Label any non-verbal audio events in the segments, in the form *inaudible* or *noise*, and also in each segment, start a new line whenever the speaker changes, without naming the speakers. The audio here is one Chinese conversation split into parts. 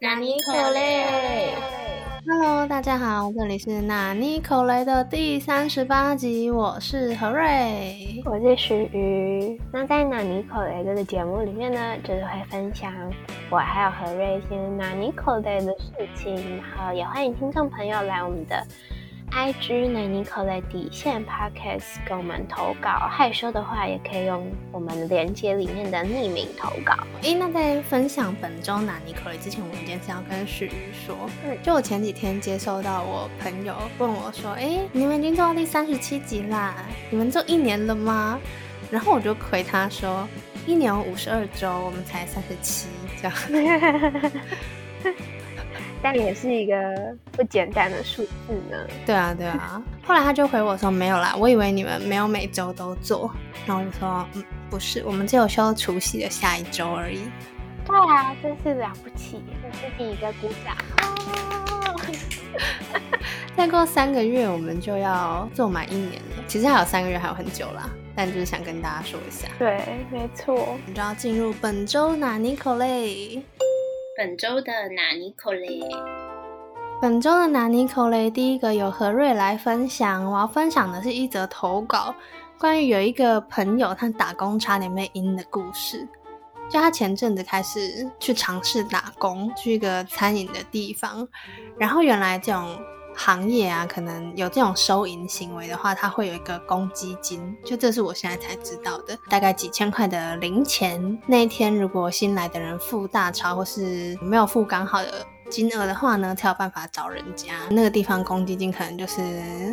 纳尼可雷
，Hello，大家好，这里是纳尼可雷的第三十八集，我是何瑞，
我是徐瑜。那在纳尼可雷这个节目里面呢，就是会分享我还有何瑞一些纳尼可雷的事情，然后也欢迎听众朋友来我们的。I G 奶尼可雷底线 Podcast 给我们投稿，害羞的话也可以用我们链接里面的匿名投稿。
诶，那在分享本周奶尼可雷之前，我们今要跟许瑜说，就我前几天接收到我朋友问我说，哎，你们已经做到第三十七集啦，你们做一年了吗？然后我就回他说，一年五十二周，我们才三十七，这样。*laughs*
但也是一个不简单的数字呢。
对啊，对啊。后来他就回我说没有啦，我以为你们没有每周都做。然后我就说，嗯，不是，我们只有休除夕的下一周而已。
对啊，真是了不起，给自己一个鼓掌。*laughs*
再过三个月我们就要做满一年了。其实还有三个月，还有很久啦。但就是想跟大家说一下。
对，没错。我
们就要进入本周哪尼口嘞。
本周的纳尼口雷，
本周的纳尼口雷，第一个由何瑞来分享。我要分享的是一则投稿，关于有一个朋友他打工差点被阴的故事。就他前阵子开始去尝试打工，去一个餐饮的地方，然后原来这种。行业啊，可能有这种收银行为的话，它会有一个公积金，就这是我现在才知道的，大概几千块的零钱。那一天如果新来的人付大钞，或是没有付刚好的。金额的话呢，才有办法找人家。那个地方公积金可能就是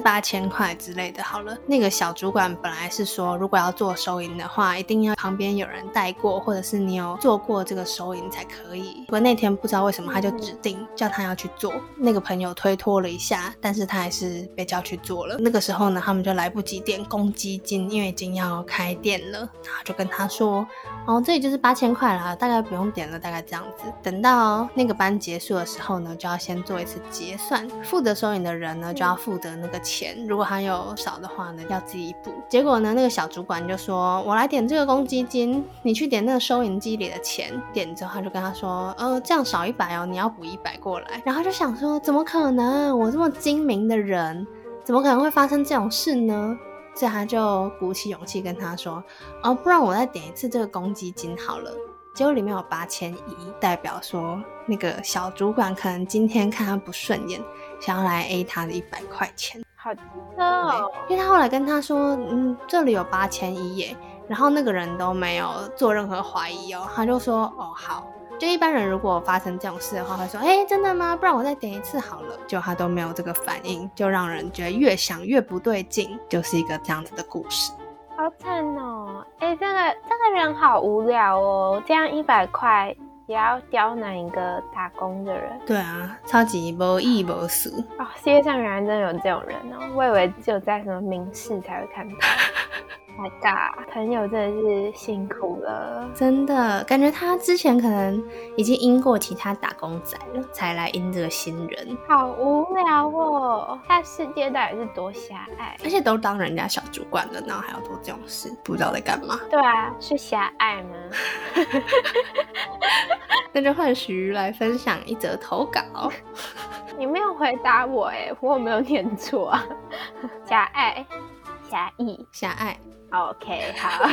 八千块之类的。好了，那个小主管本来是说，如果要做收银的话，一定要旁边有人带过，或者是你有做过这个收银才可以。不过那天不知道为什么，他就指定叫他要去做。那个朋友推脱了一下，但是他还是被叫去做了。那个时候呢，他们就来不及点公积金，因为已经要开店了。然后就跟他说：“哦，这里就是八千块啦，大概不用点了，大概这样子。等到那个班结束了。”时候呢，就要先做一次结算，负责收银的人呢就要负责那个钱，如果还有少的话呢，要自己补。结果呢，那个小主管就说：“我来点这个公积金，你去点那个收银机里的钱。”点之后他就跟他说：“呃，这样少一百哦，你要补一百过来。”然后就想说：“怎么可能？我这么精明的人，怎么可能会发生这种事呢？”所以他就鼓起勇气跟他说：“哦，不然我再点一次这个公积金好了。”结果里面有八千一，代表说那个小主管可能今天看他不顺眼，想要来 A 他的一百块钱。
好的，
因为他后来跟他说，嗯，这里有八千一耶，然后那个人都没有做任何怀疑哦，他就说，哦好，就一般人如果发生这种事的话，会说，哎，真的吗？不然我再点一次好了。就他都没有这个反应，就让人觉得越想越不对劲，就是一个这样子的故事。
好惨哦！哎，这个这个人好无聊哦，这样一百块也要刁难一个打工的人。
对啊，超级无义无私
哦！世界上原来真的有这种人哦，我以为只有在什么名士才会看到。*laughs* My God，朋友真的是辛苦了，
真的感觉他之前可能已经阴过其他打工仔了，才来阴这个新人，
好无聊哦！他世界到底是多狭隘？
而且都当人家小主管了，然后还要做这种事，不知道在干嘛？
对啊，是狭隘吗？*laughs*
那就换徐来分享一则投稿。
你没有回答我哎，我有没有念错啊？*laughs* 狭隘。狭义，
狭隘。
OK，好。*laughs*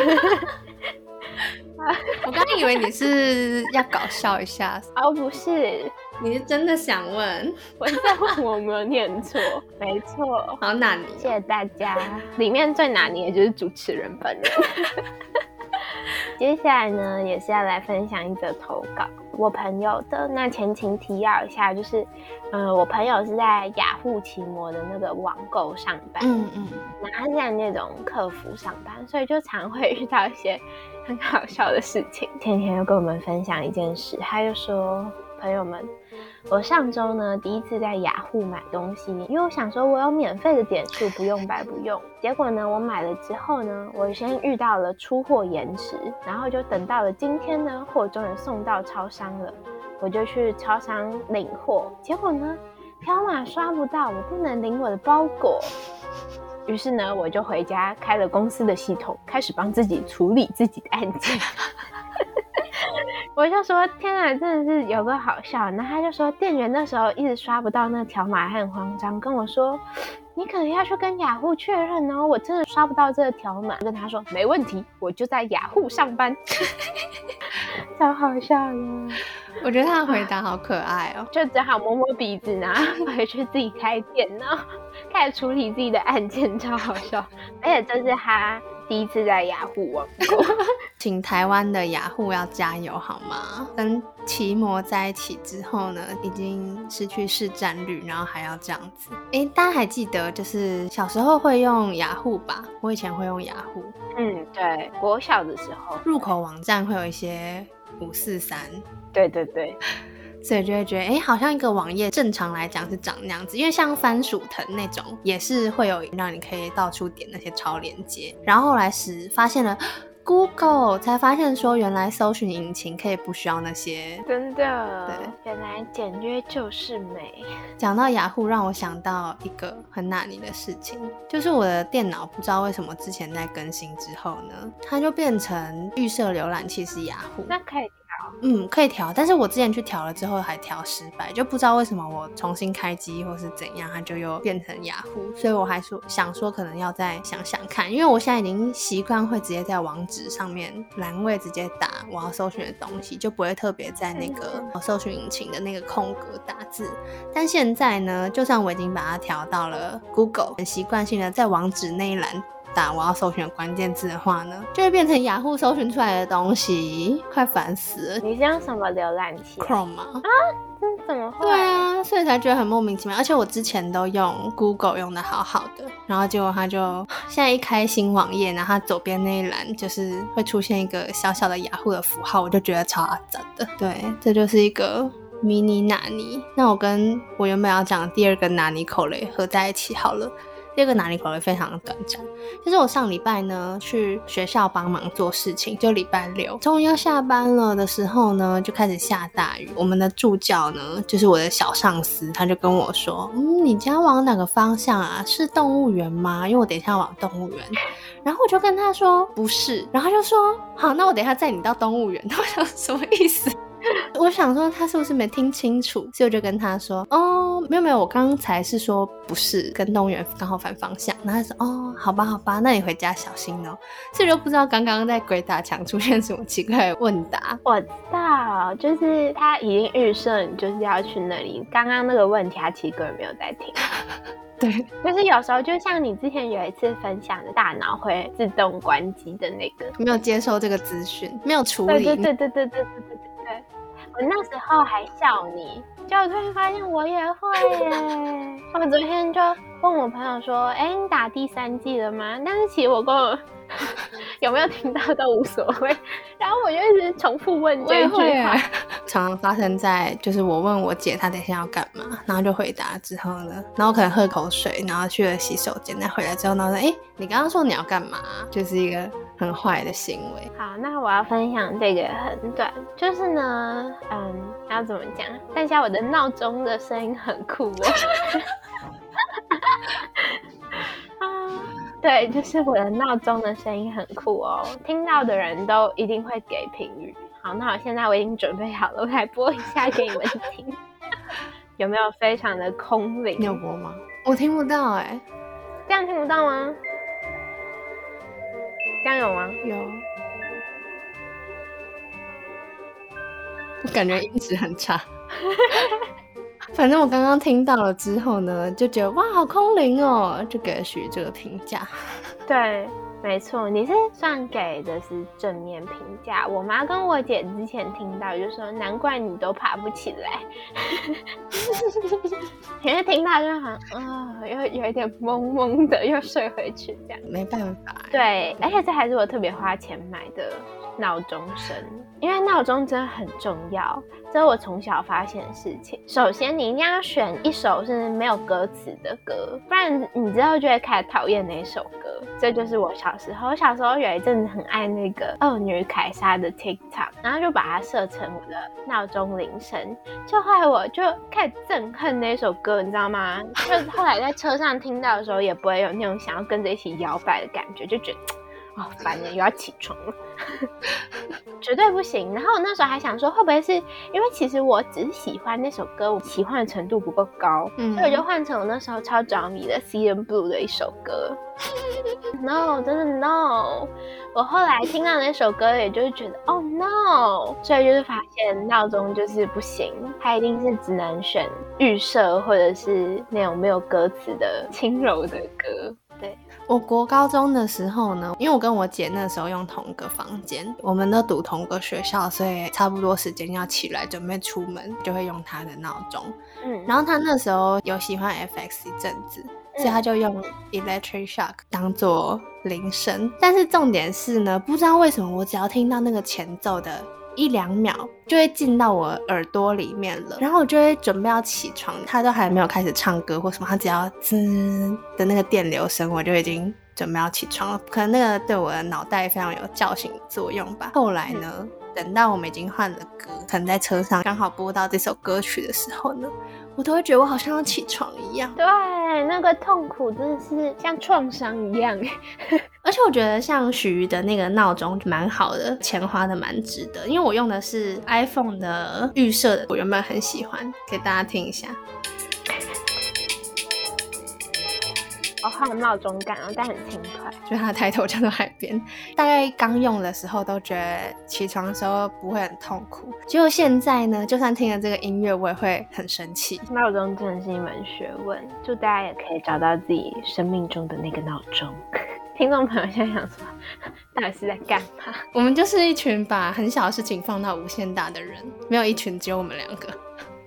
我刚刚以为你是要搞笑一下，
哦，不是，
你是真的想问？
我在问我没有念错，没错。
好，那你
谢谢大家。里面最难捏的就是主持人本人。*laughs* 接下来呢，也是要来分享一则投稿，我朋友的。那前情提要一下，就是，嗯，我朋友是在雅虎奇摩的那个网购上班，嗯嗯，那他是在那种客服上班，所以就常会遇到一些很好笑的事情。天天又跟我们分享一件事，他就说，朋友们。我上周呢，第一次在雅虎买东西，因为我想说我有免费的点数，不用白不用。结果呢，我买了之后呢，我先遇到了出货延迟，然后就等到了今天呢，货终于送到超商了，我就去超商领货，结果呢，条码刷不到，我不能领我的包裹。于是呢，我就回家开了公司的系统，开始帮自己处理自己的案件。我就说天啊，真的是有个好笑。然后他就说店员那时候一直刷不到那条码，还很慌张，跟我说你可能要去跟雅虎确认哦，我真的刷不到这个条码。跟他说没问题，我就在雅虎上班，*laughs* 超好笑的。
我觉得他的回答好可爱哦，
就只好摸摸鼻子，然后 *laughs* 回去自己开电脑，开始处理自己的案件，超好笑。而且这是他第一次在雅虎网购，
请台湾的雅虎要加油好吗？跟奇摩在一起之后呢，已经失去市占率，然后还要这样子。哎，大家还记得就是小时候会用雅虎吧？我以前会用雅虎。
嗯，对，国小的时候，
入口网站会有一些五四三。
对对对，*laughs*
所以就会觉得，哎，好像一个网页正常来讲是长那样子，因为像番薯藤那种，也是会有让你可以到处点那些超链接。然后后来时发现了 Google，才发现说原来搜寻引擎可以不需要那些。
真的，对，原来简约就是美。
讲到雅虎，让我想到一个很纳尼的事情，就是我的电脑不知道为什么之前在更新之后呢，它就变成预设浏览器是雅虎。
那可以。
嗯，可以调，但是我之前去调了之后还调失败，就不知道为什么我重新开机或是怎样，它就又变成雅虎，所以我还说想说可能要再想想看，因为我现在已经习惯会直接在网址上面栏位直接打我要搜寻的东西，就不会特别在那个搜寻引擎的那个空格打字。但现在呢，就算我已经把它调到了 Google，很习惯性的在网址那一栏。打我要搜寻关键字的话呢，就会变成雅虎搜寻出来的东西，快烦死了。
你是用什么浏览器
？Chrome 吗？
啊，这怎么会？
对啊，所以才觉得很莫名其妙。而且我之前都用 Google 用的好好的，然后结果它就 *laughs* 现在一开新网页，然后它左边那一栏就是会出现一个小小的雅虎的符号，我就觉得超阿杂的。对，这就是一个迷你纳尼。那我跟我原本要讲第二个纳尼口雷合在一起好了。第二个哪里口味非常的短暂，就是我上礼拜呢去学校帮忙做事情，就礼拜六终于要下班了的时候呢，就开始下大雨。我们的助教呢，就是我的小上司，他就跟我说：“嗯，你家往哪个方向啊？是动物园吗？因为我等一下往动物园。”然后我就跟他说：“不是。”然后他就说：“好，那我等一下载你到动物园。*laughs* ”我想什么意思？我想说他是不是没听清楚，所以我就跟他说：“哦，没有没有，我刚才是说不是，跟动物园刚好反方向。”然后他说：“哦，好吧好吧，那你回家小心哦。”所以就不知道刚刚在鬼打墙出现什么奇怪的问答。
我知道，就是他已经预设你就是要去那里。刚刚那个问题他其实根本没有在听。*laughs*
对，
就是有时候就像你之前有一次分享的大脑会自动关机的那个，
没有接收这个资讯，没有处理。
对对对对对对对对对。我那时候还笑你，结果突然发现我也会耶。*laughs* 我昨天就问我朋友说：“哎，你打第三季了吗？”但是其实我跟我 *laughs* 有没有听到都无所谓。然后我就一直重复问这句话，*laughs*
常常发生在就是我问我姐她等一下要干嘛，然后就回答之后呢，然后可能喝口水，然后去了洗手间，再回来之后呢说：“哎，你刚刚说你要干嘛？”就是一个。很坏的行为。
好，那我要分享这个很短，就是呢，嗯，要怎么讲？但下我的闹钟的声音很酷哦。*laughs* 啊，对，就是我的闹钟的声音很酷哦，听到的人都一定会给评语。好，那我现在我已经准备好了，我来播一下给你们听。*laughs* 有没有非常的空灵？
有播吗？我听不到哎，
这样听不到吗？这样有吗？
有，我感觉音质很差。*laughs* 反正我刚刚听到了之后呢，就觉得哇，好空灵哦，就给了许这个评价。
对。没错，你是算给的是正面评价。我妈跟我姐之前听到就说，难怪你都爬不起来，*laughs* 因为听到就很啊，又有一点懵懵的，又睡回去这样。
没办法。
对，而且这还是我特别花钱买的闹钟声，因为闹钟真的很重要。这是我从小发现的事情。首先，你一定要选一首是没有歌词的歌，不然你之后就会开始讨厌哪首歌。这就是我小时候，我小时候有一阵子很爱那个恶女凯莎的 TikTok，然后就把它设成我的闹钟铃声。就后来我就开始憎恨那首歌，你知道吗？就后来在车上听到的时候，也不会有那种想要跟着一起摇摆的感觉，就觉得。哦，烦人，又要起床了。*laughs* 绝对不行。然后我那时候还想说，会不会是因为其实我只是喜欢那首歌，我喜欢的程度不够高，
嗯
所以我就换成我那时候超着迷的《See and Blue》的一首歌。*laughs* No，真的 No！我后来听到那首歌，也就是觉得哦 No，所以就是发现闹钟就是不行，它一定是只能选预设或者是那种没有歌词的轻柔的歌。对，
我国高中的时候呢，因为我跟我姐那时候用同一个房间，我们都读同个学校，所以差不多时间要起来准备出门，就会用她的闹钟。
嗯，
然后她那时候有喜欢 FX 一阵子，所以她就用 Electric Shock 当做铃声。但是重点是呢，不知道为什么我只要听到那个前奏的一两秒，就会进到我耳朵里面了，然后我就会准备要起床，他都还没有开始唱歌或什么，他只要滋的那个电流声，我就已经。准备要起床了，可能那个对我的脑袋非常有叫醒作用吧。后来呢，等到我们已经换了歌，可能在车上刚好播到这首歌曲的时候呢，我都会觉得我好像要起床一样。
对，那个痛苦真的是像创伤一样。*laughs*
而且我觉得像许的那个闹钟蛮好的，钱花的蛮值得，因为我用的是 iPhone 的预设的，我原本很喜欢，给大家听一下。
哦，好有闹钟感哦，但很轻快。
就它的抬头叫做海边，大概刚用的时候都觉得起床的时候不会很痛苦，结果现在呢，就算听了这个音乐，我也会很生气。
闹钟真的是一门学问，祝大家也可以找到自己生命中的那个闹钟。*laughs* 听众朋友现在想说，到底是在干嘛？
我们就是一群把很小的事情放到无限大的人，没有一群只有我们两个。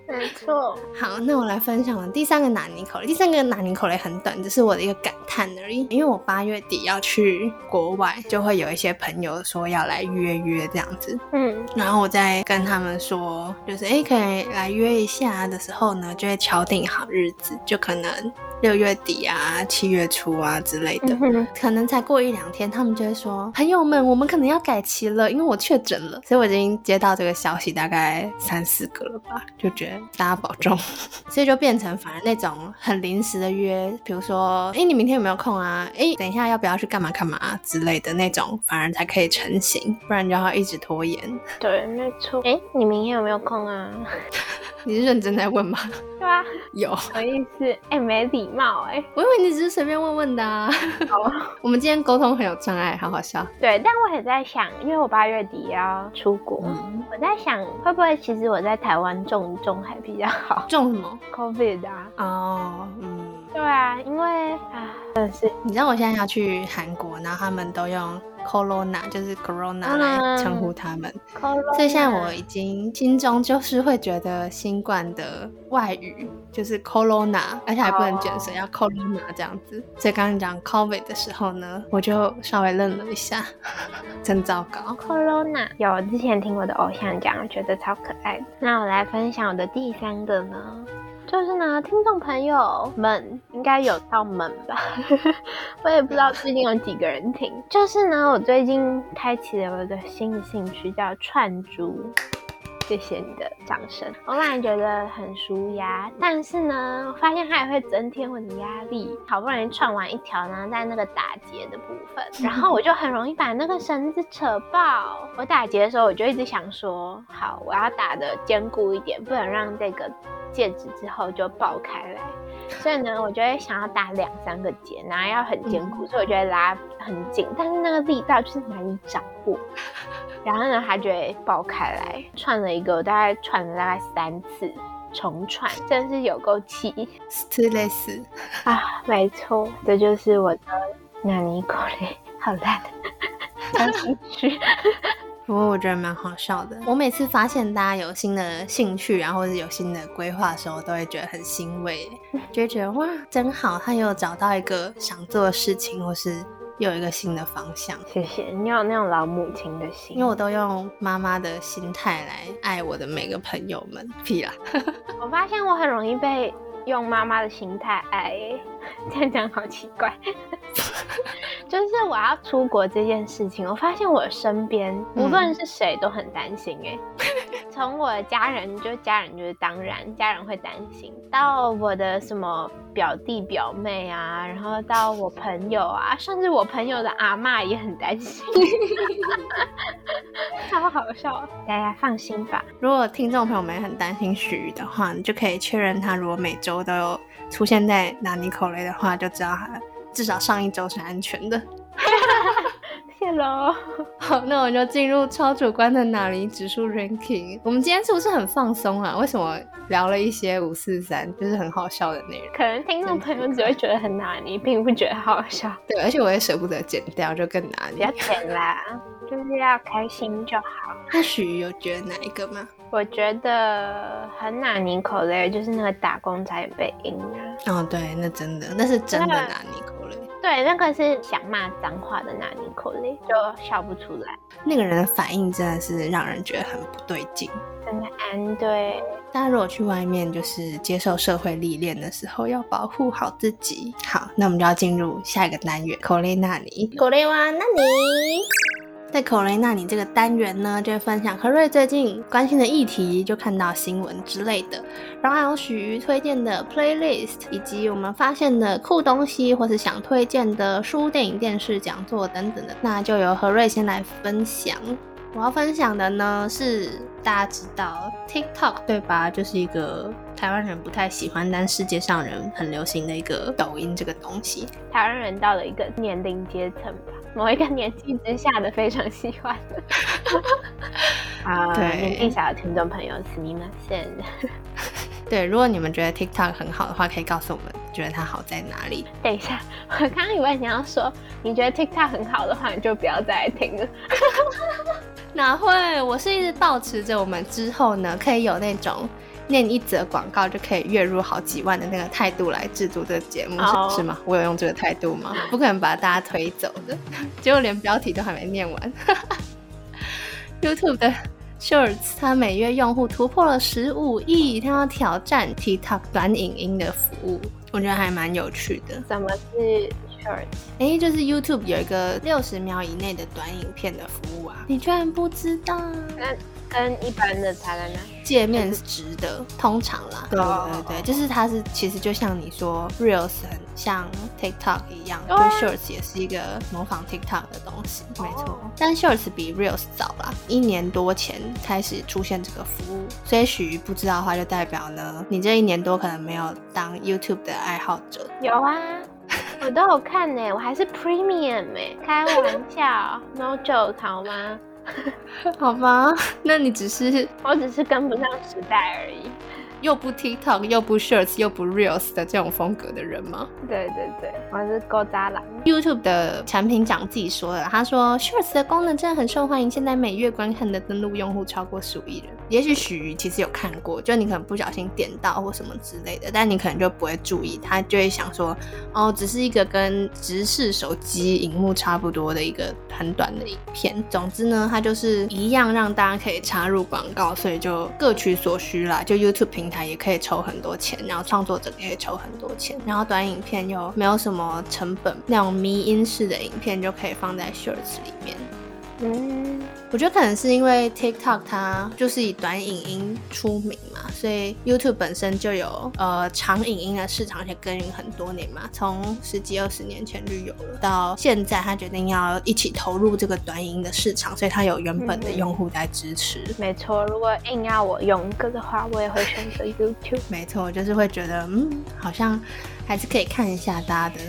没错，
好，那我来分享了第三个南宁口雷。第三个南宁口雷很短，只是我的一个感叹而已。因为我八月底要去国外，就会有一些朋友说要来约约这样子。
嗯，
然后我在跟他们说，就是哎、诶可以来约一下的时候呢，就会敲定好日子，就可能六月底啊、七月初啊之类的。
嗯
可能才过一两天，他们就会说：“朋友们，我们可能要改期了，因为我确诊了。”所以我已经接到这个消息大概三四个了吧，就觉得大家保重。*laughs* 所以就变成反而那种很临时的约，比如说：“哎，你明天有没有空啊？哎，等一下要不要去干嘛干嘛、之类的那种，反而才可以成型，不然就要一直拖延。
对，没错。哎，你明天有没有空啊？*laughs*
你是认真在问吗？
对啊，*laughs*
有，
什么意思？哎，没礼貌哎。
我以为你只是随便问问的啊。
哦，*laughs*
我们今天沟通很有障碍，好好笑。
对，但我也在想，因为我八月底要出国，
嗯，
我在想会不会其实我在台湾种一种还比较好
种什么
？，COVID 啊。
哦，嗯。
对啊，因为啊，真的是
你知道我现在要去韩国，然后他们都用 Corona，就是 Corona
嗯
来称呼他们
，Corona
所以现在我已经心中就是会觉得新冠的外语就是 Corona，而且还不能卷舌，要 Corona 这样子。所以刚刚讲 COVID 的时候呢，我就稍微愣了一下，*laughs* 真糟糕。
Corona 有之前听我的偶像讲，我觉得超可爱的。那我来分享我的第三个呢，就是呢，听众朋友们应该有到门吧，*laughs* 我也不知道最近有几个人听。就是呢，我最近开启了我的新的兴趣，叫串珠。谢谢你的掌声，我本来觉得很舒压，但是呢，我发现它也会增添我的压力。好不容易串完一条呢，在那个打结的部分，*laughs* 然后我就很容易把那个绳子扯爆。我打结的时候，我就一直想说，好，我要打的坚固一点，不能让这个戒指之后就爆开来。*laughs* 所以呢，我就会想要打两三个结，然后要很坚固，所以我就会拉很紧，但是那个力道就是难以掌握。然后呢，它就会爆开来。串了一个，我大概串了大概三次，重串，真是有够气
s t 死，
啊！没错，这就是我的纳尼口雷，好烂的。*laughs*
不过我觉得蛮好笑的。我每次发现大家有新的兴趣，然后或者有新的规划的时候，都会觉得很欣慰，就会觉得哇，真好，他又找到一个想做的事情，或是又有一个新的方向。
谢谢你有那种老母亲的心，
因为我都用妈妈的心态来爱我的每个朋友们。屁啦，
我发现我很容易被用妈妈的心态爱耶，*laughs* 这样讲好奇怪。*laughs* 就是我要出国这件事情，我发现我身边无论是谁都很担心哎，从我的家人，就家人就是当然，家人会担心，到我的什么表弟表妹啊，然后到我朋友啊，甚至我朋友的阿嬷也很担心，*laughs* 超好笑。大家放心吧。
如果听众朋友们很担心许瑜的话，你就可以确认他如果每周都有出现在纳尼口雷的话，就知道他至少上一周是安全的。*laughs*
谢喽。*laughs*
好，那我就进入超主观的哪里指数 ranking。我们今天是不是很放松啊？为什么聊了一些五四三，就是很好笑的内容？
可能听众朋友只会觉得很拿捏，并不觉得好笑。*laughs*
对，而且我也舍不得剪掉，就更拿
不要
捏。
剪啦，*laughs* 就是要开心就好。
那许瑜有觉得哪一个吗？
我觉得很拿尼口雷，就是那个打工仔被阴啊。
哦，对，那真的，那是真的
那个
拿尼口雷。
对，那个是想骂脏话的那尼口雷，就笑不出来。
那个人的反应真的是让人觉得很不对劲。
真的安对，
大家如果去外面就是接受社会历练的时候，要保护好自己。好，那我们就要进入下一个单元——口雷那尼。
口雷哇，那你
在口雷那你这个单元呢，就会分享何瑞最近关心的议题，就看到新闻之类的，然后还有许瑜推荐的 playlist，以及我们发现的酷东西，或是想推荐的书、电影、电视、讲座等等的，那就由何瑞先来分享。我要分享的呢是大家知道 TikTok 对吧？就是一个台湾人不太喜欢，但世界上人很流行的一个抖音这个东西。
台湾人到了一个年龄阶层吧，某一个年纪之下的非常喜欢。啊，*laughs*
对
年纪小的听众朋友，すみません。*laughs*
对，如果你们觉得 TikTok 很好的话，可以告诉我们觉得它好在哪里。
等一下，我刚刚以为你要说，你觉得 TikTok 很好的话，你就不要再来听了。*laughs*
哪会？我是一直保持着我们之后呢，可以有那种 念一则广告就可以月入好几万的那个态度来制作这个节目，是吗？我有用这个态度吗？不可能把大家推走的，结果连标题都还没念完。*laughs* YouTube 的 Shorts，它每月用户突破了十五亿，它要挑战 TikTok 短影音的服务，我觉得还蛮有趣的。
什么是 short？
诶，就是 YouTube 有一个六十秒以内的短影片的服务啊，你居然不知道？
那跟一般的差在哪？
界面是直的，通常啦，对对对，就是它是其实就像你说，Reels 很像 TikTok 一样，
对
Shorts 也是一个模仿 TikTok 的东西，没错。但 Shorts 比 Reels 早啦，一年多前开始出现这个服务，所以许不知道的话，就代表呢，你这一年多可能没有当 YouTube 的爱好者。
有啊，我都有看呢，我还是 Premium 哎，开玩笑，No joke 好吗？
好吧，那你只是
我只是跟不上时代而已。
又不 TikTok 又不 Shorts 又不 Reels 的这种风格的人吗？
对对对，我是勾渣郎。
YouTube 的产品长自己说的，他说 Shorts 的功能真的很受欢迎，现在每月观看的登录用户超过十五亿人。也许许瑜其实有看过，就你可能不小心点到或什么之类的，但你可能就不会注意，他就会想说，哦，只是一个跟直视手机荧幕差不多的一个很短的影片。总之呢，它就是一样让大家可以插入广告，所以就各取所需啦。就 YouTube 平平台也可以抽很多钱，然后创作者也可以抽很多钱，然后短影片又没有什么成本，那种迷音式的影片就可以放在 Shorts 里面。
嗯，
我觉得可能是因为 TikTok 它就是以短影音出名嘛，所以 YouTube 本身就有呃长影音的市场，而且耕耘很多年嘛，从十几二十年前就有了，到现在他决定要一起投入这个短影音的市场，所以他有原本的用户在支持。
没错。如果硬要我用一个的话，我也会选择 YouTube。
没错，就是会觉得嗯，好像还是可以看一下大家的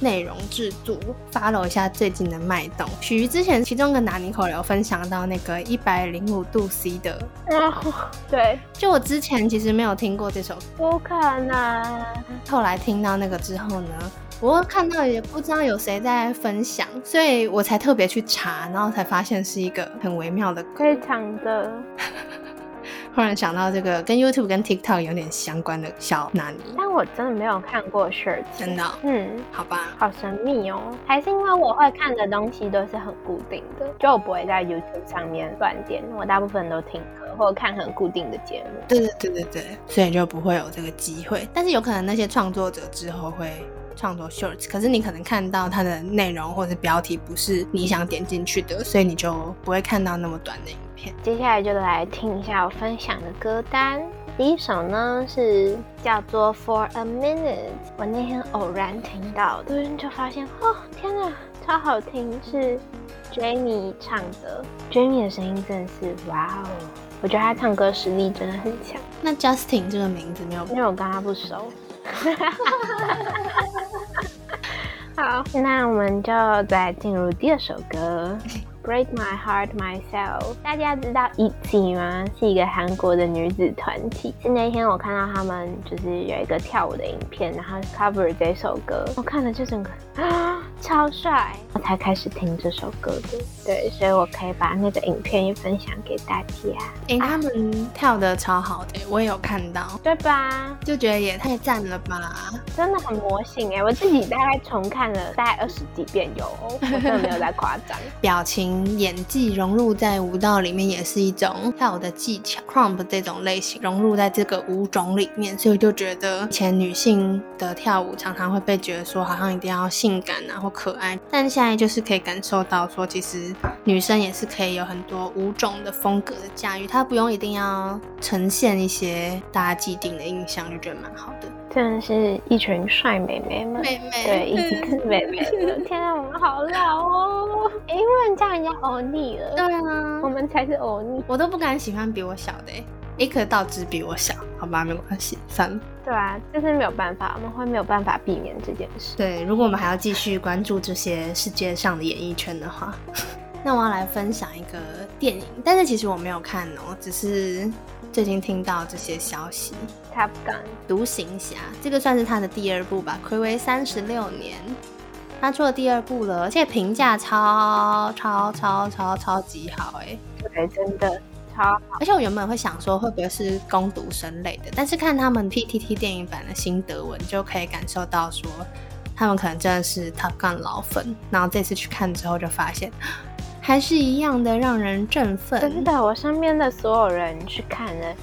内容制作，follow 一下最近的脉动。许瑜之前其中一个拿尼口有分享到那个一百零五度 C 的，
哦，对，
就我之前其实没有听过这首歌，
不可能。
后来听到那个之后呢。我看到也不知道有谁在分享，所以我才特别去查，然后才发现是一个很微妙的歌。
非常的，
忽然想到这个跟 YouTube 跟 TikTok 有点相关的小纳尼，
但我真的没有看过 Shirts。
真的哦、
嗯，
好吧？
好神秘哦。还是因为我会看的东西都是很固定的，就我不会在 YouTube 上面乱点，我大部分都听歌或者看很固定的节目。
对对对对对，所以就不会有这个机会。但是有可能那些创作者之后会创作 shorts，可是你可能看到它的内容或者标题不是你想点进去的，所以你就不会看到那么短的影片。
接下来就来听一下我分享的歌单。第一首呢是叫做 For a Minute，我那天偶然听到，的，就发现哦，天哪，超好听，是 Jamie 唱的。Jamie 的声音真的是哇哦，我觉得他唱歌实力真的很强。
那 Justin 这个名字没有，
因为我跟他不熟。*laughs* 好，那我们就再进入第二首歌。Break my heart myself。大家知道 ITZY 吗？是一个韩国的女子团体。是那天我看到他们就是有一个跳舞的影片，然后 cover 这首歌，我看了就整个 *gasps* 超帅，我才开始听这首歌的。对，所以我可以把那个影片也分享给大家。
哎，他们跳的超好的，我也有看到，
对吧？
就觉得也太赞了吧，
真的很魔性哎！我自己大概重看了大概二十几遍有，*laughs* 我真的没有在夸张，
表情。演技融入在舞蹈里面也是一种跳舞的技巧，crump 这种类型融入在这个舞种里面，所以就觉得以前女性的跳舞常常会被觉得说好像一定要性感啊或可爱，但现在就是可以感受到说其实女生也是可以有很多五种的风格的驾驭，她不用一定要呈现一些大家既定的印象，就觉得蛮好的。
真的是一群帅妹妹们，
妹妹
对，一直是妹妹。天啊，我们好老哦！因为叫人家欧尼了。
对啊，
我们才是欧尼。
我都不敢喜欢比我小的，一颗倒只比我小，好吧，没关系，算了。
对啊，就是没有办法，我们会没有办法避免这件事。
对，如果我们还要继续关注这些世界上的演艺圈的话，*laughs* 那我要来分享一个电影，但是其实我没有看哦，只是。最近听到这些消息，《
Top Gun》
独行侠，这个算是他的第二部吧，暌违三十六年，他出了第二部了，而且评价超超超超超级好，哎，
对，真的超好。
而且我原本会想说会不会是攻读生类的，但是看他们 PTT 电影版的新德文，就可以感受到说他们可能真的是 Top Gun 老粉，然后这次去看之后就发现。还是一样的让人振奋。
真的，我身边的所有人去看了，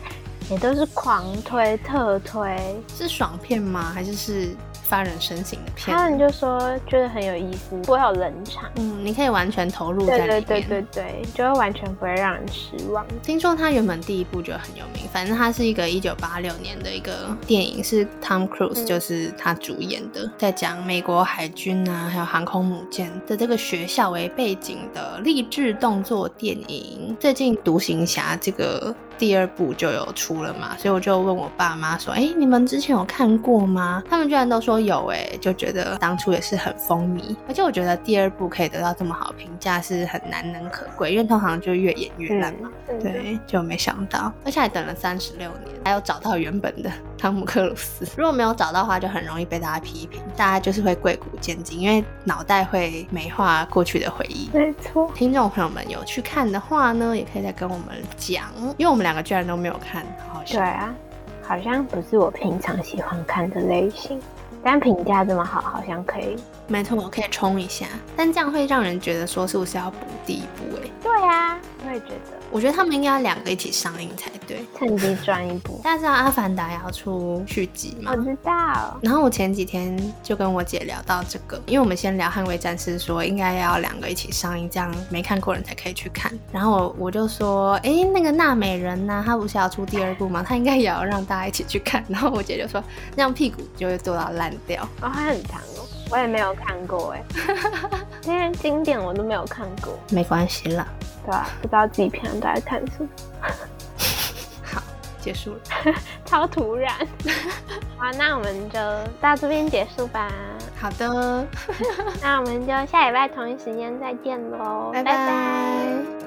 也都是狂推特推。
是爽片吗？还是是？发人深省的片，
他们就说觉得很有意思，不会有冷场，
嗯，你可以完全投入在里
面，对对对对对，就会完全不会让人失望。
听说他原本第一部就很有名，反正他是一个一九八六年的一个电影，是 Tom Cruise 就是他主演的，在讲美国海军啊，还有航空母舰的这个学校为背景的励志动作电影。最近《独行侠》这个。第二部就有出了嘛，所以我就问我爸妈说：“哎，你们之前有看过吗？”他们居然都说有，哎，就觉得当初也是很风靡。而且我觉得第二部可以得到这么好评价是很难能可贵，因为通常就越演越烂嘛。对，就没想到，而且还等了三十六年，还有找到原本的 *laughs* 汤姆克鲁斯。如果没有找到的话，就很容易被大家批评，大家就是会贵古见今，因为脑袋会美化过去的回忆。
没错，
听众朋友们有去看的话呢，也可以再跟我们讲，因为我们俩。两个居然都没有看，好
像对啊，好像不是我平常喜欢看的类型，但评价这么好，好像可以。
没错，我可以冲一下，但这样会让人觉得说是不是要补第一步？哎，
对啊，我也觉得。
我觉得他们应该要两个一起上映才对，
趁机赚一部。*laughs*
大家知道《阿凡达》要出续集吗？
我知道。
然后我前几天就跟我姐聊到这个，因为我们先聊《捍卫战士》，说应该要两个一起上映，这样没看过人才可以去看。然后我我就说，哎，那个娜美人呢？她不是要出第二部吗？她应该也要让大家一起去看。然后我姐就说，那样屁股就会坐到烂掉。
哦，她很长哦，我也没有看过哎，*laughs* 那些经典我都没有看过。
没关系啦。
对吧？不知道自己平常都在看什么。*laughs*
好，结束了，*laughs*
超突然。好，那我们就到这边结束吧。
好的，
那我们就下礼拜同一时间再见喽，拜拜。